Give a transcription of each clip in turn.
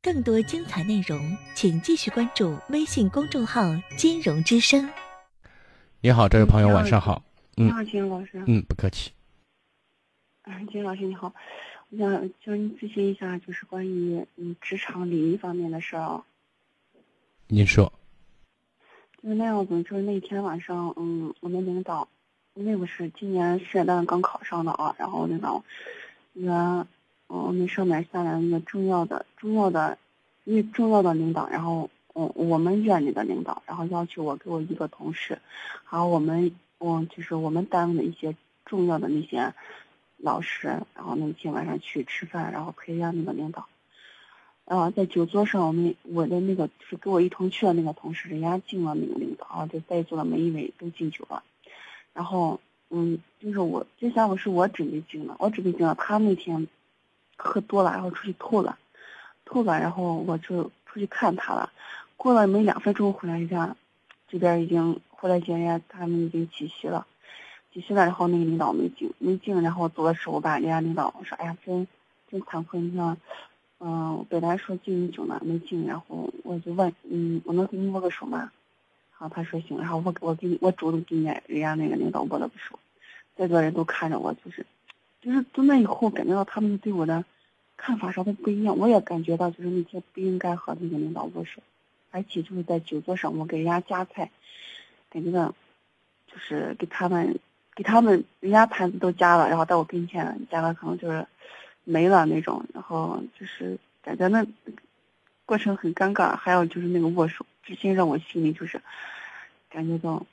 更多精彩内容，请继续关注微信公众号“金融之声”。你好，这位朋友，晚上好。你好，金老师。嗯，不客气。嗯，金老师你好，我想就你咨询一下，就是关于嗯职场礼仪方面的事儿啊。您说。就是那样子，就是那天晚上，嗯，我们领导，因为我是今年实验单位刚考上的啊，然后领导，原。嗯，那上面下来那个重要的、重要的、因为重要的领导，然后嗯，我们院里的领导，然后要求我给我一个同事，还有我们嗯，就是我们单位的一些重要的那些老师，然后那天晚上去吃饭，然后陪下那个领导。啊，在酒桌上，我们我的那个就是跟我一同去的那个同事，人家敬了那个领导，啊，就在座的每一位都敬酒了。然后嗯，就是我这下午是我准备敬的，我准备敬了，他那天。喝多了，然后出去吐了，吐了，然后我就出去看他了。过了没两分钟回来一下，这边已经回来见人家，他们已经集齐了，集齐了，然后那个领导没进，没进，然后走的时候吧，人家领导说：“哎呀，真真惭愧，你看，嗯，本来说敬你酒呢，没敬。”然后我就问：“嗯，我能给你握个手吗？”好，他说行，然后我我给你，我主动给人家人家那个领导握了个手，在座人都看着我，就是。就是从那以后感觉到他们对我的看法稍微不一样，我也感觉到就是那天不应该和那个领导握手，而且就是在酒桌上我给人家夹菜，感觉到就是给他们给他们人家盘子都夹了，然后到我跟前夹了可能就是没了那种，然后就是感觉那过程很尴尬，还有就是那个握手，至今让我心里就是感觉到，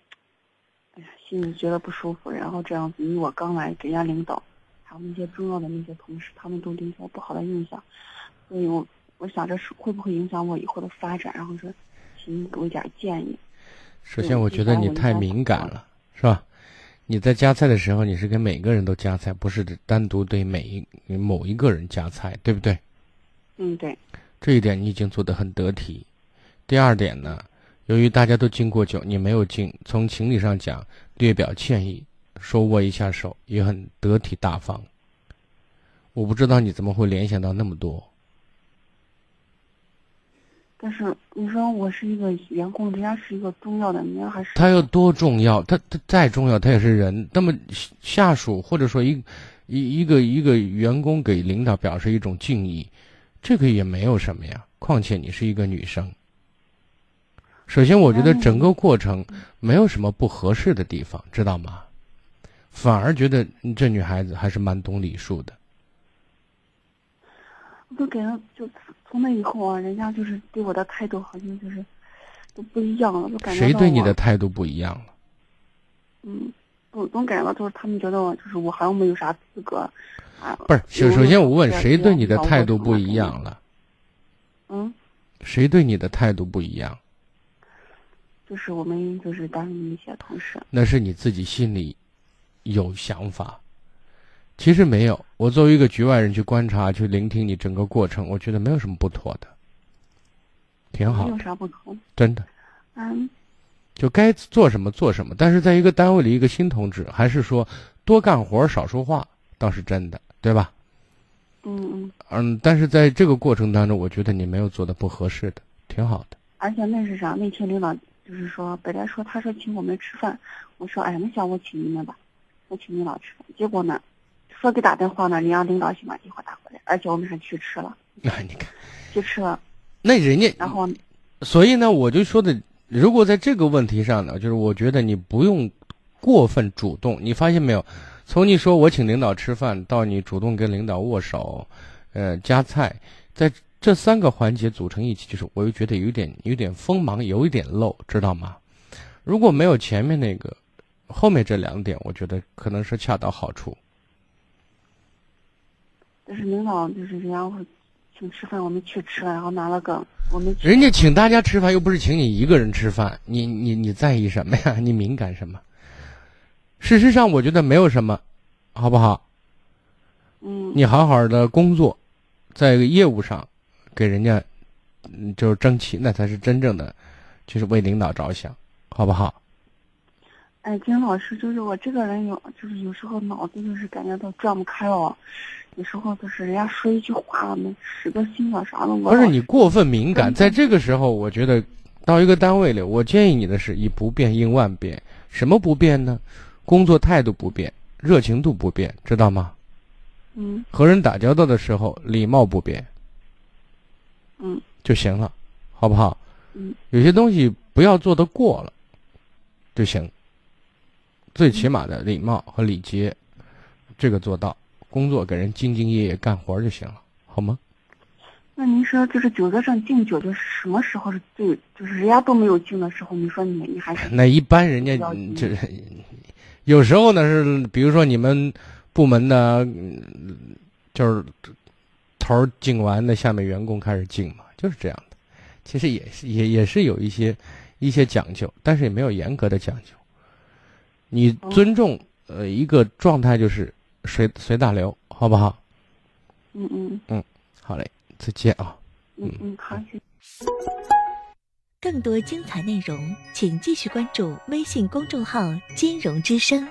哎呀，心里觉得不舒服，然后这样子，因为我刚来给人家领导。那些重要的那些同事，他们都留下不好的印象，所以我我想着是会不会影响我以后的发展，然后说，请你给我一点建议。首先，我觉得你太敏感了，是吧？你在夹菜的时候，你是给每个人都夹菜，不是单独对每一某一个人夹菜，对不对？嗯，对。这一点你已经做得很得体。第二点呢，由于大家都敬过酒，你没有敬，从情理上讲，略表歉意。说握一下手也很得体大方。我不知道你怎么会联想到那么多。但是你说我是一个员工，人家是一个重要的，人家还是他有多重要？他他再重要，他也是人。那么下属或者说一一一个一个员工给领导表示一种敬意，这个也没有什么呀。况且你是一个女生。首先，我觉得整个过程没有什么不合适的地方，知道吗？反而觉得这女孩子还是蛮懂礼数的。我都感觉，就从那以后啊，人家就是对我的态度好像就是都不一样了，就感觉谁对你的态度不一样了？嗯，我总感觉到就是他们觉得我就是我好像没有啥资格啊。不是，首首先我问谁对你的态度不一样了？嗯。谁对你的态度不一样？就是我们就是单位的一些同事。那是你自己心里。有想法，其实没有。我作为一个局外人去观察、去聆听你整个过程，我觉得没有什么不妥的，挺好。有啥不妥？真的。嗯。就该做什么做什么，但是在一个单位里，一个新同志，还是说多干活少说话，倒是真的，对吧？嗯嗯。嗯，但是在这个过程当中，我觉得你没有做的不合适的，挺好的。而且那是啥？那天领导就是说，本来说他说请我们吃饭，我说哎，那下我请你们吧。我请领导吃饭，结果呢，说给打电话呢，你让领导先把电话打过来，而且我们还去吃了。那你看，去吃了。那人家，然后，所以呢，我就说的，如果在这个问题上呢，就是我觉得你不用过分主动。你发现没有？从你说我请领导吃饭，到你主动跟领导握手，呃，夹菜，在这三个环节组成一起，就是我又觉得有点有点锋芒，有一点漏，知道吗？如果没有前面那个。后面这两点，我觉得可能是恰到好处。但是领导就是人家请吃饭，我们去吃了，然后拿了个我们。人家请大家吃饭，又不是请你一个人吃饭，你你你在意什么呀？你敏感什么？事实上，我觉得没有什么，好不好？嗯。你好好的工作，在业务上给人家嗯就是争气，那才是真正的，就是为领导着想，好不好？哎，金老师，就是我这个人有，就是有时候脑子就是感觉到转不开了，有时候就是人家说一句话，我们使个心啊啥的。不是你过分敏感，嗯在这个时候，我觉得到一个单位里，我建议你的是以不变应万变。什么不变呢？工作态度不变，热情度不变，知道吗？嗯和人打交道的时候，礼貌不变嗯就行了，好不好？嗯有些东西不要做得过了就行。最起码的礼貌和礼节，这个做到。工作给人兢兢业业干活就行了，好吗？那您说就是酒桌上敬酒，就是什么时候是最就是人家都没有敬的时候，你说你你还是那一般人家比较敬嗯这有时候呢是，比如说你们部门的，嗯就是头儿敬完，那下面员工开始敬嘛，就是这样的。其实也是也也是有一些一些讲究，但是也没有严格的讲究。你哦尊重呃一个状态就是随随大流，好不好？嗯嗯好嘞，再见啊。嗯嗯好谢谢。更多精彩内容，请继续关注微信公众号“金融之声”。